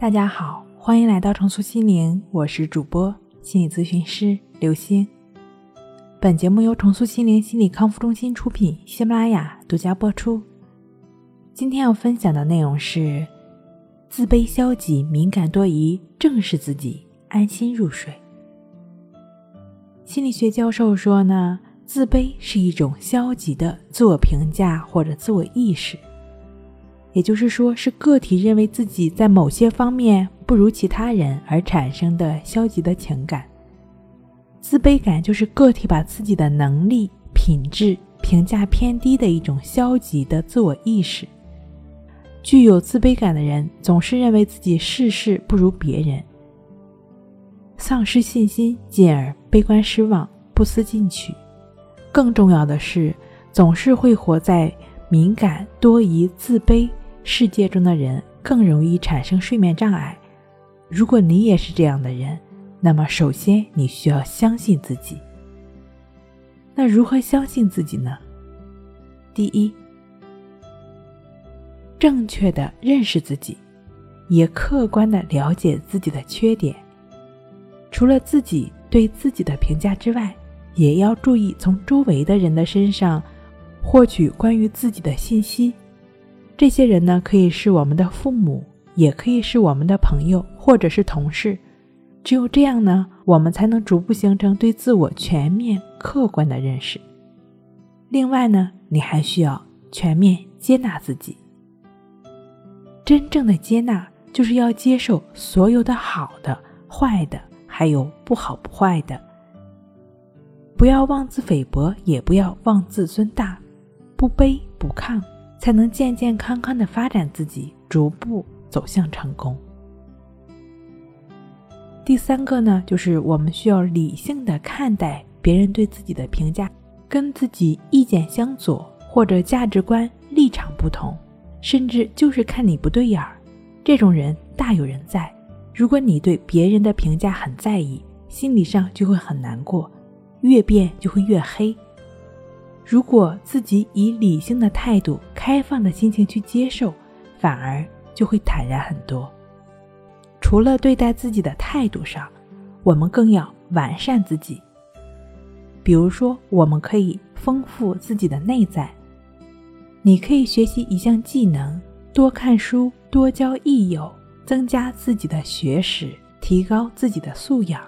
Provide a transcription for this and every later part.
大家好，欢迎来到重塑心灵，我是主播心理咨询师刘星。本节目由重塑心灵心理康复中心出品，喜马拉雅独家播出。今天要分享的内容是：自卑、消极、敏感、多疑，正视自己，安心入睡。心理学教授说呢，自卑是一种消极的自我评价或者自我意识。也就是说，是个体认为自己在某些方面不如其他人而产生的消极的情感。自卑感就是个体把自己的能力、品质评价偏低的一种消极的自我意识。具有自卑感的人总是认为自己事事不如别人，丧失信心，进而悲观失望、不思进取。更重要的是，总是会活在敏感、多疑、自卑。世界中的人更容易产生睡眠障碍。如果你也是这样的人，那么首先你需要相信自己。那如何相信自己呢？第一，正确的认识自己，也客观的了解自己的缺点。除了自己对自己的评价之外，也要注意从周围的人的身上获取关于自己的信息。这些人呢，可以是我们的父母，也可以是我们的朋友，或者是同事。只有这样呢，我们才能逐步形成对自我全面、客观的认识。另外呢，你还需要全面接纳自己。真正的接纳，就是要接受所有的好的、坏的，还有不好不坏的。不要妄自菲薄，也不要妄自尊大，不卑不亢。才能健健康康的发展自己，逐步走向成功。第三个呢，就是我们需要理性的看待别人对自己的评价，跟自己意见相左或者价值观立场不同，甚至就是看你不对眼儿，这种人大有人在。如果你对别人的评价很在意，心理上就会很难过，越变就会越黑。如果自己以理性的态度、开放的心情去接受，反而就会坦然很多。除了对待自己的态度上，我们更要完善自己。比如说，我们可以丰富自己的内在。你可以学习一项技能，多看书，多交益友，增加自己的学识，提高自己的素养。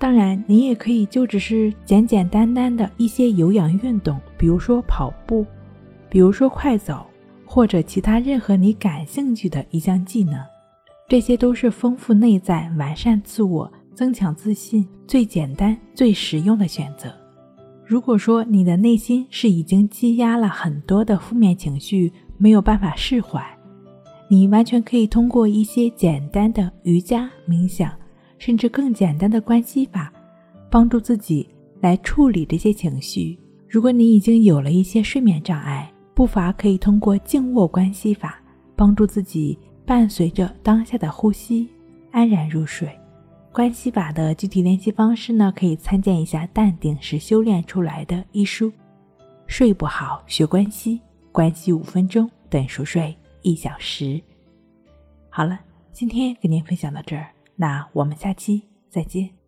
当然，你也可以就只是简简单单的一些有氧运动，比如说跑步，比如说快走，或者其他任何你感兴趣的一项技能，这些都是丰富内在、完善自我、增强自信最简单、最实用的选择。如果说你的内心是已经积压了很多的负面情绪，没有办法释怀，你完全可以通过一些简单的瑜伽、冥想。甚至更简单的关系法，帮助自己来处理这些情绪。如果你已经有了一些睡眠障碍，不乏可以通过静卧关系法，帮助自己伴随着当下的呼吸安然入睡。关系法的具体联系方式呢，可以参见一下《淡定是修炼出来的》一书。睡不好学关系，关系五分钟等熟睡一小时。好了，今天跟您分享到这儿。那我们下期再见。